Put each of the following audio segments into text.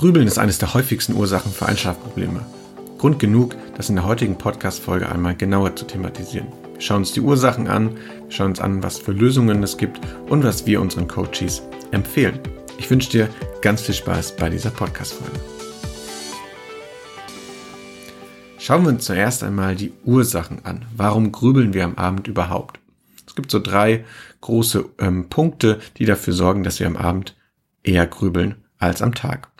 Grübeln ist eines der häufigsten Ursachen für Einschlafprobleme. Grund genug, das in der heutigen Podcast-Folge einmal genauer zu thematisieren. Wir schauen uns die Ursachen an, wir schauen uns an, was für Lösungen es gibt und was wir unseren Coaches empfehlen. Ich wünsche dir ganz viel Spaß bei dieser Podcast-Folge. Schauen wir uns zuerst einmal die Ursachen an. Warum grübeln wir am Abend überhaupt? Es gibt so drei große ähm, Punkte, die dafür sorgen, dass wir am Abend eher grübeln als am Tag.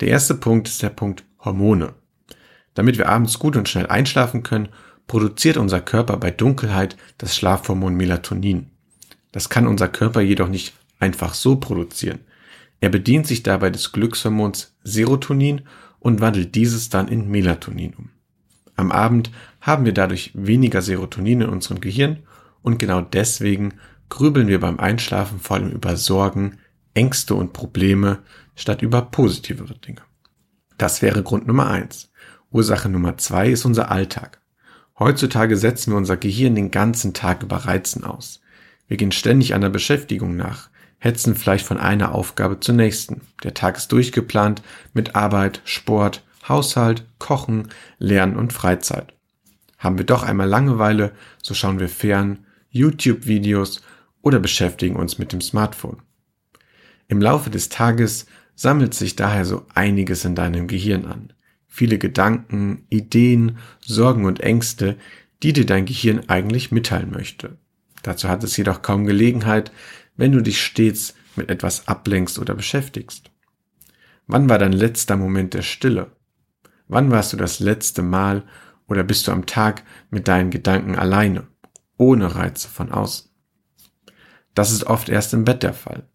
Der erste Punkt ist der Punkt Hormone. Damit wir abends gut und schnell einschlafen können, produziert unser Körper bei Dunkelheit das Schlafhormon Melatonin. Das kann unser Körper jedoch nicht einfach so produzieren. Er bedient sich dabei des Glückshormons Serotonin und wandelt dieses dann in Melatonin um. Am Abend haben wir dadurch weniger Serotonin in unserem Gehirn und genau deswegen grübeln wir beim Einschlafen vor allem über Sorgen, Ängste und Probleme statt über positivere Dinge. Das wäre Grund Nummer eins. Ursache Nummer zwei ist unser Alltag. Heutzutage setzen wir unser Gehirn den ganzen Tag über Reizen aus. Wir gehen ständig einer Beschäftigung nach, hetzen vielleicht von einer Aufgabe zur nächsten. Der Tag ist durchgeplant mit Arbeit, Sport, Haushalt, Kochen, Lernen und Freizeit. Haben wir doch einmal Langeweile, so schauen wir fern, YouTube-Videos oder beschäftigen uns mit dem Smartphone. Im Laufe des Tages sammelt sich daher so einiges in deinem Gehirn an. Viele Gedanken, Ideen, Sorgen und Ängste, die dir dein Gehirn eigentlich mitteilen möchte. Dazu hat es jedoch kaum Gelegenheit, wenn du dich stets mit etwas ablenkst oder beschäftigst. Wann war dein letzter Moment der Stille? Wann warst du das letzte Mal oder bist du am Tag mit deinen Gedanken alleine, ohne Reize von außen? Das ist oft erst im Bett der Fall.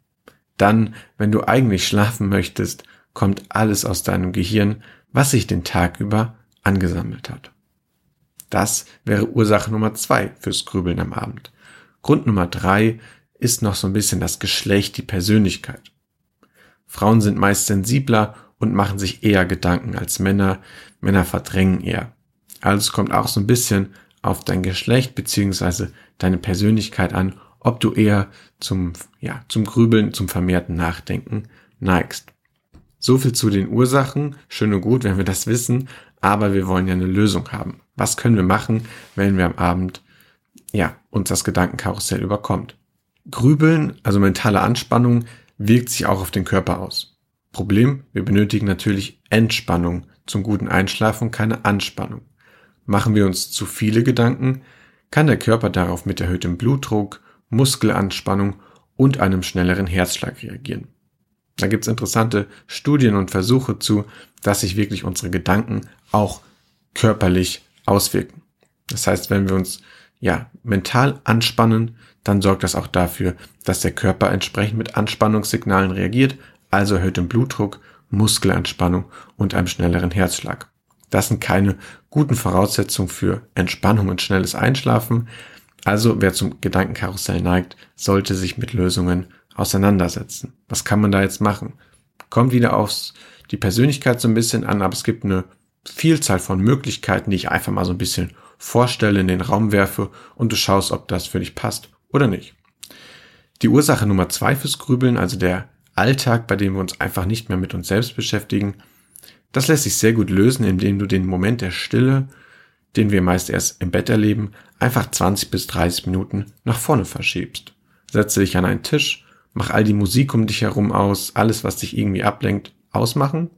Dann, wenn du eigentlich schlafen möchtest, kommt alles aus deinem Gehirn, was sich den Tag über angesammelt hat. Das wäre Ursache Nummer zwei fürs Grübeln am Abend. Grund Nummer drei ist noch so ein bisschen das Geschlecht, die Persönlichkeit. Frauen sind meist sensibler und machen sich eher Gedanken als Männer. Männer verdrängen eher. Also es kommt auch so ein bisschen auf dein Geschlecht beziehungsweise deine Persönlichkeit an, ob du eher zum, ja, zum Grübeln, zum vermehrten Nachdenken neigst. So viel zu den Ursachen. Schön und gut, wenn wir das wissen, aber wir wollen ja eine Lösung haben. Was können wir machen, wenn wir am Abend, ja, uns das Gedankenkarussell überkommt? Grübeln, also mentale Anspannung, wirkt sich auch auf den Körper aus. Problem, wir benötigen natürlich Entspannung zum guten Einschlafen, keine Anspannung. Machen wir uns zu viele Gedanken, kann der Körper darauf mit erhöhtem Blutdruck, Muskelanspannung und einem schnelleren Herzschlag reagieren. Da gibt's interessante Studien und Versuche zu, dass sich wirklich unsere Gedanken auch körperlich auswirken. Das heißt, wenn wir uns ja mental anspannen, dann sorgt das auch dafür, dass der Körper entsprechend mit Anspannungssignalen reagiert, also erhöhtem Blutdruck, Muskelanspannung und einem schnelleren Herzschlag. Das sind keine guten Voraussetzungen für Entspannung und schnelles Einschlafen, also wer zum Gedankenkarussell neigt, sollte sich mit Lösungen auseinandersetzen. Was kann man da jetzt machen? Kommt wieder aufs die Persönlichkeit so ein bisschen an, aber es gibt eine Vielzahl von Möglichkeiten, die ich einfach mal so ein bisschen vorstelle, in den Raum werfe und du schaust, ob das für dich passt oder nicht. Die Ursache Nummer zwei fürs Grübeln, also der Alltag, bei dem wir uns einfach nicht mehr mit uns selbst beschäftigen, das lässt sich sehr gut lösen, indem du den Moment der Stille den wir meist erst im Bett erleben, einfach 20 bis 30 Minuten nach vorne verschiebst. Setze dich an einen Tisch, mach all die Musik um dich herum aus, alles, was dich irgendwie ablenkt, ausmachen,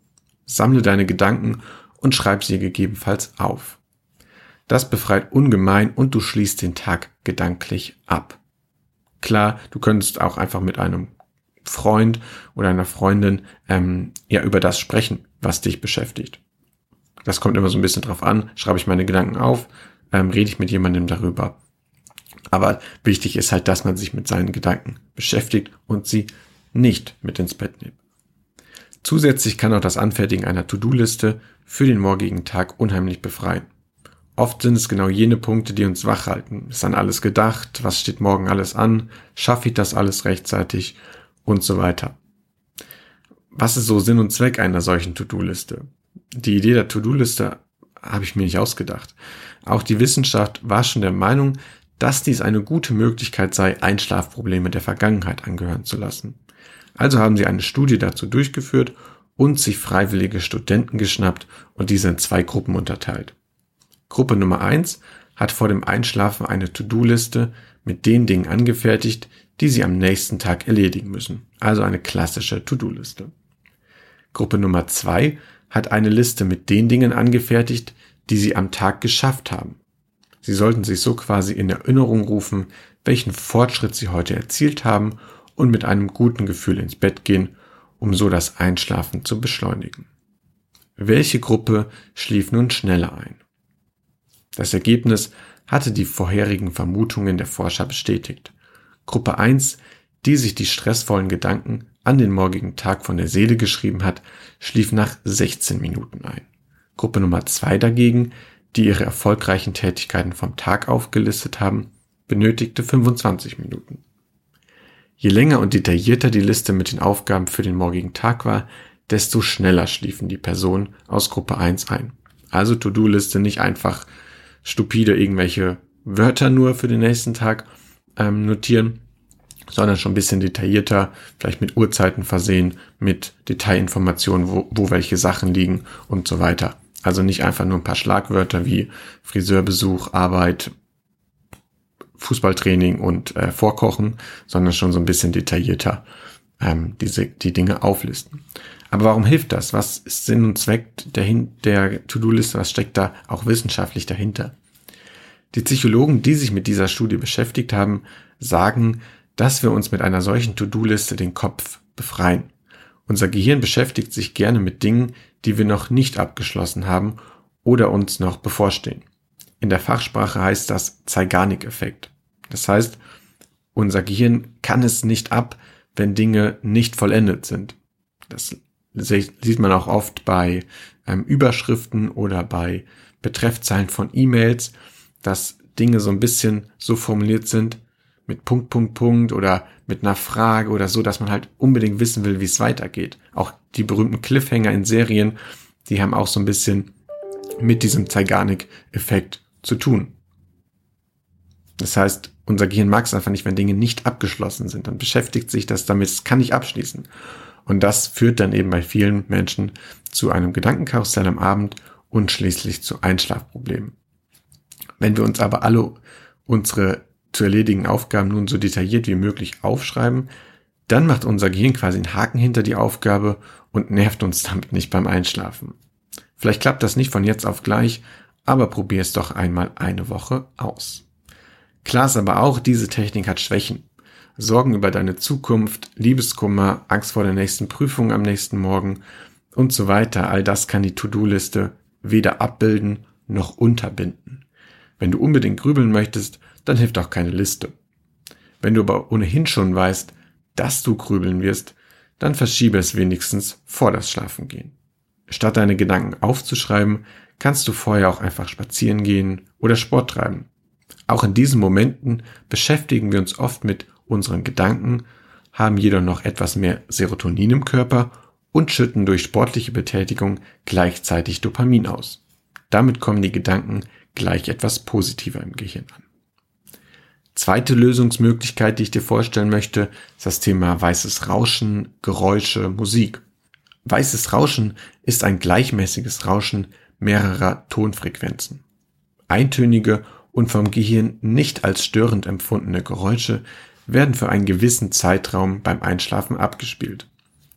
sammle deine Gedanken und schreib sie gegebenenfalls auf. Das befreit ungemein und du schließt den Tag gedanklich ab. Klar, du könntest auch einfach mit einem Freund oder einer Freundin ähm, ja über das sprechen, was dich beschäftigt. Das kommt immer so ein bisschen drauf an. Schreibe ich meine Gedanken auf, ähm, rede ich mit jemandem darüber. Aber wichtig ist halt, dass man sich mit seinen Gedanken beschäftigt und sie nicht mit ins Bett nimmt. Zusätzlich kann auch das Anfertigen einer To-Do-Liste für den morgigen Tag unheimlich befreien. Oft sind es genau jene Punkte, die uns wach halten. Ist an alles gedacht? Was steht morgen alles an? Schaffe ich das alles rechtzeitig? Und so weiter. Was ist so Sinn und Zweck einer solchen To-Do-Liste? Die Idee der To-Do-Liste habe ich mir nicht ausgedacht. Auch die Wissenschaft war schon der Meinung, dass dies eine gute Möglichkeit sei, Einschlafprobleme der Vergangenheit angehören zu lassen. Also haben sie eine Studie dazu durchgeführt und sich freiwillige Studenten geschnappt und diese in zwei Gruppen unterteilt. Gruppe Nummer eins hat vor dem Einschlafen eine To-Do-Liste mit den Dingen angefertigt, die sie am nächsten Tag erledigen müssen. Also eine klassische To-Do-Liste. Gruppe Nummer zwei hat eine Liste mit den Dingen angefertigt, die sie am Tag geschafft haben. Sie sollten sich so quasi in Erinnerung rufen, welchen Fortschritt sie heute erzielt haben und mit einem guten Gefühl ins Bett gehen, um so das Einschlafen zu beschleunigen. Welche Gruppe schlief nun schneller ein? Das Ergebnis hatte die vorherigen Vermutungen der Forscher bestätigt. Gruppe 1, die sich die stressvollen Gedanken an den morgigen Tag von der Seele geschrieben hat, schlief nach 16 Minuten ein. Gruppe Nummer 2 dagegen, die ihre erfolgreichen Tätigkeiten vom Tag aufgelistet haben, benötigte 25 Minuten. Je länger und detaillierter die Liste mit den Aufgaben für den morgigen Tag war, desto schneller schliefen die Personen aus Gruppe 1 ein. Also To-Do-Liste nicht einfach stupide irgendwelche Wörter nur für den nächsten Tag ähm, notieren, sondern schon ein bisschen detaillierter, vielleicht mit Uhrzeiten versehen, mit Detailinformationen, wo, wo welche Sachen liegen und so weiter. Also nicht einfach nur ein paar Schlagwörter wie Friseurbesuch, Arbeit, Fußballtraining und äh, Vorkochen, sondern schon so ein bisschen detaillierter ähm, diese, die Dinge auflisten. Aber warum hilft das? Was ist Sinn und Zweck der, der To-Do-Liste? Was steckt da auch wissenschaftlich dahinter? Die Psychologen, die sich mit dieser Studie beschäftigt haben, sagen, dass wir uns mit einer solchen To-Do-Liste den Kopf befreien. Unser Gehirn beschäftigt sich gerne mit Dingen, die wir noch nicht abgeschlossen haben oder uns noch bevorstehen. In der Fachsprache heißt das Zeigarnik-Effekt. Das heißt, unser Gehirn kann es nicht ab, wenn Dinge nicht vollendet sind. Das sieht man auch oft bei ähm, Überschriften oder bei Betreffzeilen von E-Mails, dass Dinge so ein bisschen so formuliert sind mit Punkt, Punkt, Punkt oder mit einer Frage oder so, dass man halt unbedingt wissen will, wie es weitergeht. Auch die berühmten Cliffhanger in Serien, die haben auch so ein bisschen mit diesem Zeigarnik-Effekt zu tun. Das heißt, unser Gehirn mag es einfach nicht, wenn Dinge nicht abgeschlossen sind. Dann beschäftigt sich das damit, es kann nicht abschließen. Und das führt dann eben bei vielen Menschen zu einem Gedankenkarussell am Abend und schließlich zu Einschlafproblemen. Wenn wir uns aber alle unsere zu erledigen Aufgaben nun so detailliert wie möglich aufschreiben, dann macht unser Gehirn quasi einen Haken hinter die Aufgabe und nervt uns damit nicht beim Einschlafen. Vielleicht klappt das nicht von jetzt auf gleich, aber probier es doch einmal eine Woche aus. Klar ist aber auch, diese Technik hat Schwächen. Sorgen über deine Zukunft, Liebeskummer, Angst vor der nächsten Prüfung am nächsten Morgen und so weiter, all das kann die To-Do-Liste weder abbilden noch unterbinden. Wenn du unbedingt grübeln möchtest, dann hilft auch keine Liste. Wenn du aber ohnehin schon weißt, dass du grübeln wirst, dann verschiebe es wenigstens vor das Schlafengehen. Statt deine Gedanken aufzuschreiben, kannst du vorher auch einfach spazieren gehen oder Sport treiben. Auch in diesen Momenten beschäftigen wir uns oft mit unseren Gedanken, haben jedoch noch etwas mehr Serotonin im Körper und schütten durch sportliche Betätigung gleichzeitig Dopamin aus. Damit kommen die Gedanken gleich etwas positiver im Gehirn an. Zweite Lösungsmöglichkeit, die ich dir vorstellen möchte, ist das Thema weißes Rauschen, Geräusche, Musik. Weißes Rauschen ist ein gleichmäßiges Rauschen mehrerer Tonfrequenzen. Eintönige und vom Gehirn nicht als störend empfundene Geräusche werden für einen gewissen Zeitraum beim Einschlafen abgespielt.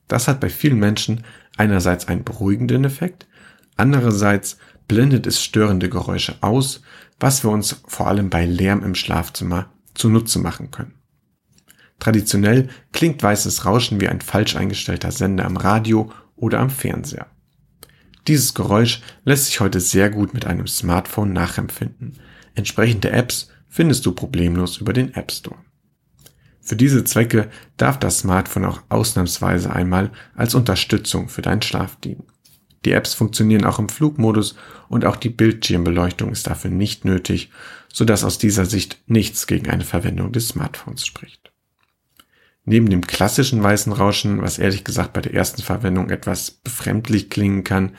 Das hat bei vielen Menschen einerseits einen beruhigenden Effekt, andererseits blendet es störende Geräusche aus, was wir uns vor allem bei Lärm im Schlafzimmer zunutze machen können. Traditionell klingt weißes Rauschen wie ein falsch eingestellter Sender am Radio oder am Fernseher. Dieses Geräusch lässt sich heute sehr gut mit einem Smartphone nachempfinden. Entsprechende Apps findest du problemlos über den App Store. Für diese Zwecke darf das Smartphone auch ausnahmsweise einmal als Unterstützung für deinen Schlaf dienen. Die Apps funktionieren auch im Flugmodus und auch die Bildschirmbeleuchtung ist dafür nicht nötig, sodass aus dieser Sicht nichts gegen eine Verwendung des Smartphones spricht. Neben dem klassischen weißen Rauschen, was ehrlich gesagt bei der ersten Verwendung etwas befremdlich klingen kann,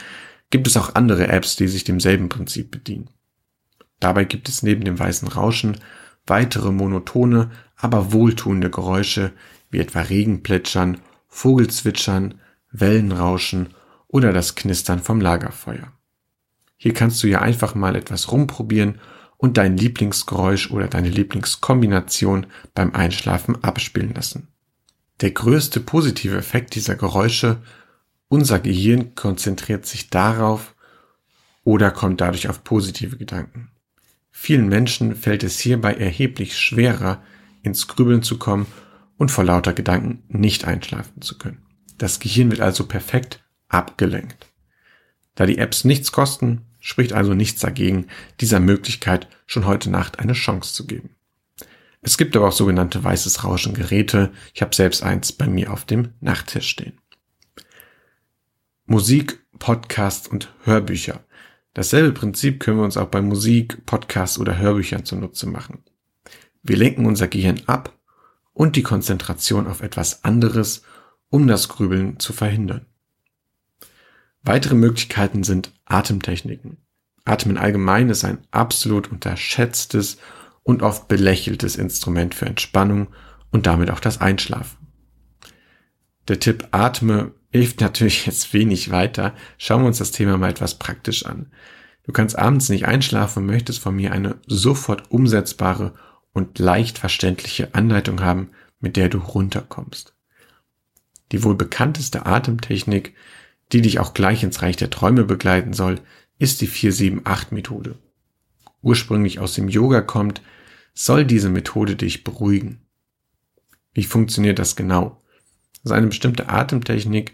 gibt es auch andere Apps, die sich demselben Prinzip bedienen. Dabei gibt es neben dem weißen Rauschen weitere monotone, aber wohltuende Geräusche wie etwa Regenplätschern, Vogelzwitschern, Wellenrauschen oder das Knistern vom Lagerfeuer. Hier kannst du ja einfach mal etwas rumprobieren und dein Lieblingsgeräusch oder deine Lieblingskombination beim Einschlafen abspielen lassen. Der größte positive Effekt dieser Geräusche, unser Gehirn konzentriert sich darauf oder kommt dadurch auf positive Gedanken. Vielen Menschen fällt es hierbei erheblich schwerer, ins Grübeln zu kommen und vor lauter Gedanken nicht einschlafen zu können. Das Gehirn wird also perfekt abgelenkt. Da die Apps nichts kosten, spricht also nichts dagegen, dieser Möglichkeit schon heute Nacht eine Chance zu geben. Es gibt aber auch sogenannte weißes Rauschen Geräte. Ich habe selbst eins bei mir auf dem Nachttisch stehen. Musik, Podcasts und Hörbücher. Dasselbe Prinzip können wir uns auch bei Musik, Podcasts oder Hörbüchern zunutze machen. Wir lenken unser Gehirn ab und die Konzentration auf etwas anderes, um das Grübeln zu verhindern. Weitere Möglichkeiten sind Atemtechniken. Atmen allgemein ist ein absolut unterschätztes und oft belächeltes Instrument für Entspannung und damit auch das Einschlafen. Der Tipp Atme hilft natürlich jetzt wenig weiter. Schauen wir uns das Thema mal etwas praktisch an. Du kannst abends nicht einschlafen und möchtest von mir eine sofort umsetzbare und leicht verständliche Anleitung haben, mit der du runterkommst. Die wohl bekannteste Atemtechnik, die dich auch gleich ins Reich der Träume begleiten soll, ist die 478-Methode. Ursprünglich aus dem Yoga kommt, soll diese Methode dich beruhigen. Wie funktioniert das genau? Das ist eine bestimmte Atemtechnik,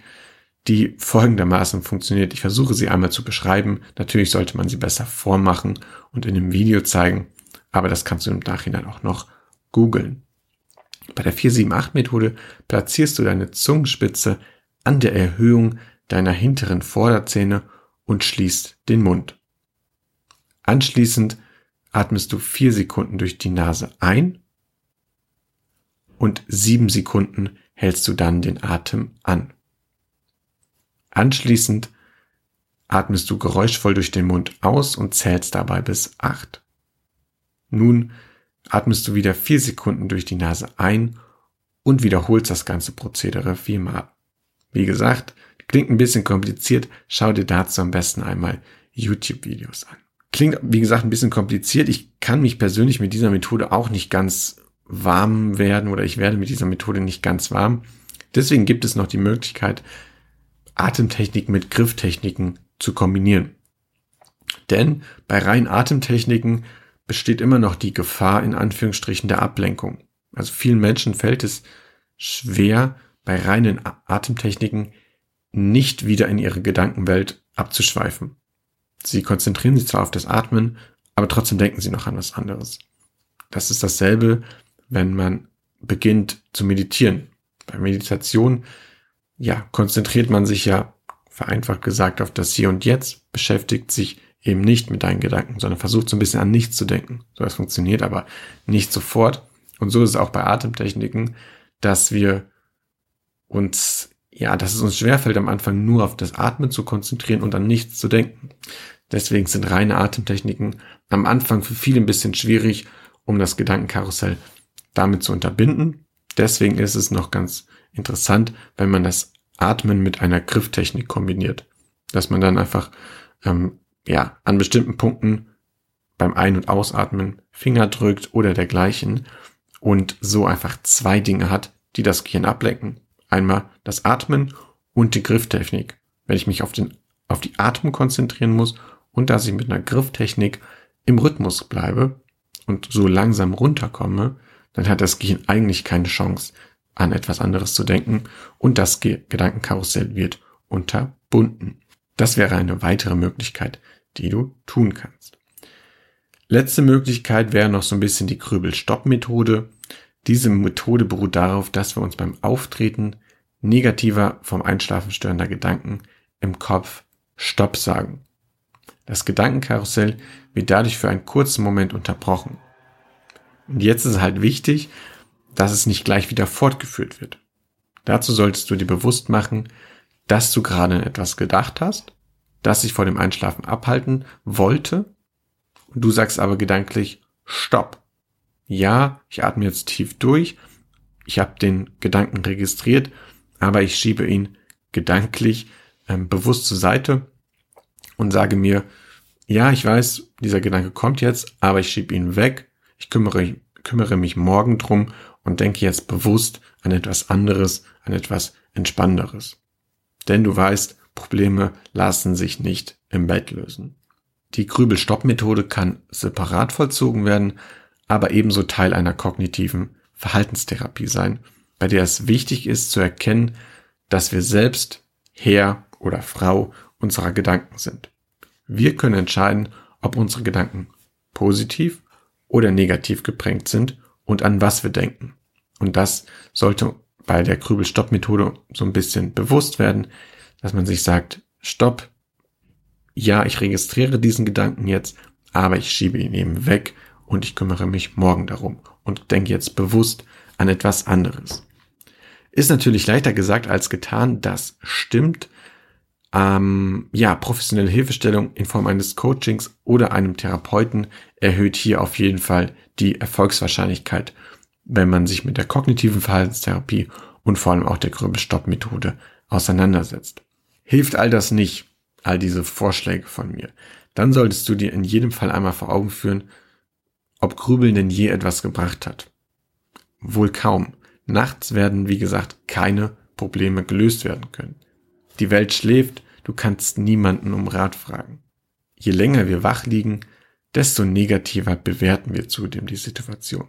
die folgendermaßen funktioniert. Ich versuche sie einmal zu beschreiben. Natürlich sollte man sie besser vormachen und in einem Video zeigen, aber das kannst du im Nachhinein auch noch googeln. Bei der 478-Methode platzierst du deine Zungenspitze an der Erhöhung deiner hinteren Vorderzähne und schließt den Mund. Anschließend atmest du vier Sekunden durch die Nase ein und sieben Sekunden hältst du dann den Atem an. Anschließend atmest du geräuschvoll durch den Mund aus und zählst dabei bis acht. Nun atmest du wieder vier Sekunden durch die Nase ein und wiederholst das ganze Prozedere viermal. Wie gesagt, klingt ein bisschen kompliziert, schau dir dazu am besten einmal YouTube-Videos an. Klingt, wie gesagt, ein bisschen kompliziert. Ich kann mich persönlich mit dieser Methode auch nicht ganz warm werden oder ich werde mit dieser Methode nicht ganz warm. Deswegen gibt es noch die Möglichkeit, Atemtechnik mit Grifftechniken zu kombinieren. Denn bei reinen Atemtechniken besteht immer noch die Gefahr in Anführungsstrichen der Ablenkung. Also vielen Menschen fällt es schwer, bei reinen Atemtechniken nicht wieder in ihre Gedankenwelt abzuschweifen. Sie konzentrieren sich zwar auf das Atmen, aber trotzdem denken sie noch an was anderes. Das ist dasselbe, wenn man beginnt zu meditieren. Bei Meditation, ja, konzentriert man sich ja vereinfacht gesagt auf das Hier und Jetzt, beschäftigt sich eben nicht mit deinen Gedanken, sondern versucht so ein bisschen an nichts zu denken. So das funktioniert aber nicht sofort. Und so ist es auch bei Atemtechniken, dass wir uns, ja, dass es uns schwerfällt, am Anfang nur auf das Atmen zu konzentrieren und an nichts zu denken. Deswegen sind reine Atemtechniken am Anfang für viele ein bisschen schwierig, um das Gedankenkarussell damit zu unterbinden. Deswegen ist es noch ganz interessant, wenn man das Atmen mit einer Grifftechnik kombiniert. Dass man dann einfach ähm, ja, an bestimmten Punkten beim Ein- und Ausatmen Finger drückt oder dergleichen und so einfach zwei Dinge hat, die das Gehirn ablenken. Einmal das Atmen und die Grifftechnik. Wenn ich mich auf, den, auf die Atmung konzentrieren muss und dass ich mit einer Grifftechnik im Rhythmus bleibe und so langsam runterkomme, dann hat das Gehirn eigentlich keine Chance, an etwas anderes zu denken und das Gedankenkarussell wird unterbunden. Das wäre eine weitere Möglichkeit, die du tun kannst. Letzte Möglichkeit wäre noch so ein bisschen die Grübel-Stopp-Methode. Diese Methode beruht darauf, dass wir uns beim Auftreten negativer vom Einschlafen störender Gedanken im Kopf Stopp sagen. Das Gedankenkarussell wird dadurch für einen kurzen Moment unterbrochen. Und jetzt ist es halt wichtig, dass es nicht gleich wieder fortgeführt wird. Dazu solltest du dir bewusst machen, dass du gerade an etwas gedacht hast das sich vor dem Einschlafen abhalten wollte. Du sagst aber gedanklich, stopp. Ja, ich atme jetzt tief durch. Ich habe den Gedanken registriert, aber ich schiebe ihn gedanklich ähm, bewusst zur Seite und sage mir, ja, ich weiß, dieser Gedanke kommt jetzt, aber ich schiebe ihn weg. Ich kümmere, kümmere mich morgen drum und denke jetzt bewusst an etwas anderes, an etwas Entspannenderes. Denn du weißt, Probleme lassen sich nicht im Bett lösen. Die Grübelstopp-Methode kann separat vollzogen werden, aber ebenso Teil einer kognitiven Verhaltenstherapie sein, bei der es wichtig ist zu erkennen, dass wir selbst Herr oder Frau unserer Gedanken sind. Wir können entscheiden, ob unsere Gedanken positiv oder negativ geprägt sind und an was wir denken. Und das sollte bei der Grübel-Stopp-Methode so ein bisschen bewusst werden, dass man sich sagt, stopp, ja, ich registriere diesen Gedanken jetzt, aber ich schiebe ihn eben weg und ich kümmere mich morgen darum und denke jetzt bewusst an etwas anderes. Ist natürlich leichter gesagt als getan, das stimmt. Ähm, ja, professionelle Hilfestellung in Form eines Coachings oder einem Therapeuten erhöht hier auf jeden Fall die Erfolgswahrscheinlichkeit, wenn man sich mit der kognitiven Verhaltenstherapie und vor allem auch der Grübelstopp-Methode auseinandersetzt. Hilft all das nicht, all diese Vorschläge von mir, dann solltest du dir in jedem Fall einmal vor Augen führen, ob Grübeln denn je etwas gebracht hat. Wohl kaum. Nachts werden, wie gesagt, keine Probleme gelöst werden können. Die Welt schläft, du kannst niemanden um Rat fragen. Je länger wir wach liegen, desto negativer bewerten wir zudem die Situation.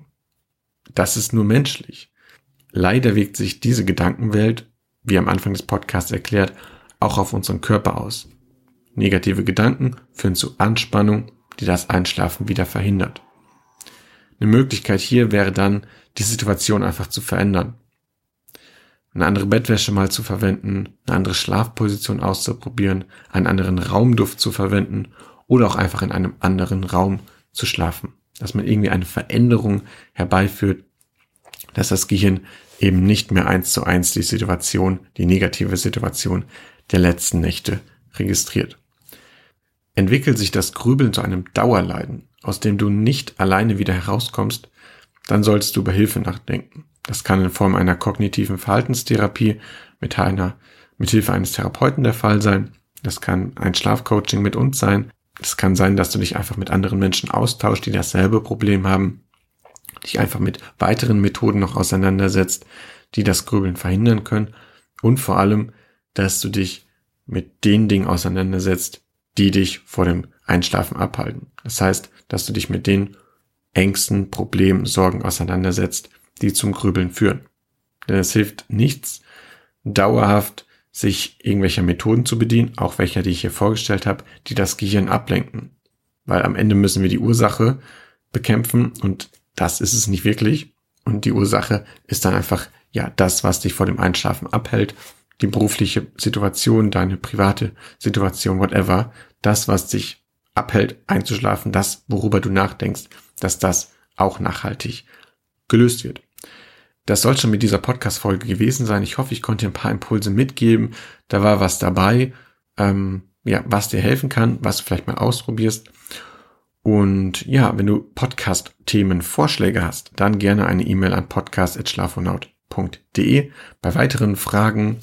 Das ist nur menschlich. Leider wirkt sich diese Gedankenwelt, wie am Anfang des Podcasts erklärt, auch auf unseren Körper aus. Negative Gedanken führen zu Anspannung, die das Einschlafen wieder verhindert. Eine Möglichkeit hier wäre dann, die Situation einfach zu verändern. Eine andere Bettwäsche mal zu verwenden, eine andere Schlafposition auszuprobieren, einen anderen Raumduft zu verwenden oder auch einfach in einem anderen Raum zu schlafen. Dass man irgendwie eine Veränderung herbeiführt, dass das Gehirn eben nicht mehr eins zu eins die Situation, die negative Situation der letzten Nächte registriert. Entwickelt sich das Grübeln zu einem Dauerleiden, aus dem du nicht alleine wieder herauskommst, dann solltest du über Hilfe nachdenken. Das kann in Form einer kognitiven Verhaltenstherapie mit einer, mit Hilfe eines Therapeuten der Fall sein. Das kann ein Schlafcoaching mit uns sein. Es kann sein, dass du dich einfach mit anderen Menschen austauschst, die dasselbe Problem haben, dich einfach mit weiteren Methoden noch auseinandersetzt, die das Grübeln verhindern können und vor allem, dass du dich mit den Dingen auseinandersetzt, die dich vor dem Einschlafen abhalten. Das heißt, dass du dich mit den Ängsten, Problemen, Sorgen auseinandersetzt, die zum Grübeln führen. Denn es hilft nichts, dauerhaft sich irgendwelcher Methoden zu bedienen, auch welcher, die ich hier vorgestellt habe, die das Gehirn ablenken. Weil am Ende müssen wir die Ursache bekämpfen und das ist es nicht wirklich. Und die Ursache ist dann einfach, ja, das, was dich vor dem Einschlafen abhält die berufliche Situation, deine private Situation, whatever, das, was dich abhält, einzuschlafen, das, worüber du nachdenkst, dass das auch nachhaltig gelöst wird. Das soll schon mit dieser Podcast-Folge gewesen sein. Ich hoffe, ich konnte dir ein paar Impulse mitgeben. Da war was dabei, ähm, ja, was dir helfen kann, was du vielleicht mal ausprobierst. Und ja, wenn du Podcast-Themen Vorschläge hast, dann gerne eine E-Mail an podcast.schlafonaut.de. Bei weiteren Fragen,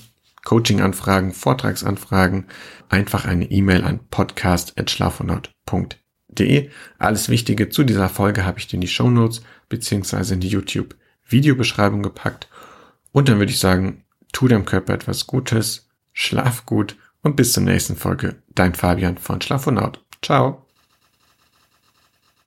Coaching-Anfragen, Vortragsanfragen, einfach eine E-Mail an podcast.schlafonaut.de. Alles Wichtige zu dieser Folge habe ich dir in die Show Notes beziehungsweise in die YouTube-Videobeschreibung gepackt. Und dann würde ich sagen, tu deinem Körper etwas Gutes, schlaf gut und bis zur nächsten Folge. Dein Fabian von Schlafonaut. Ciao.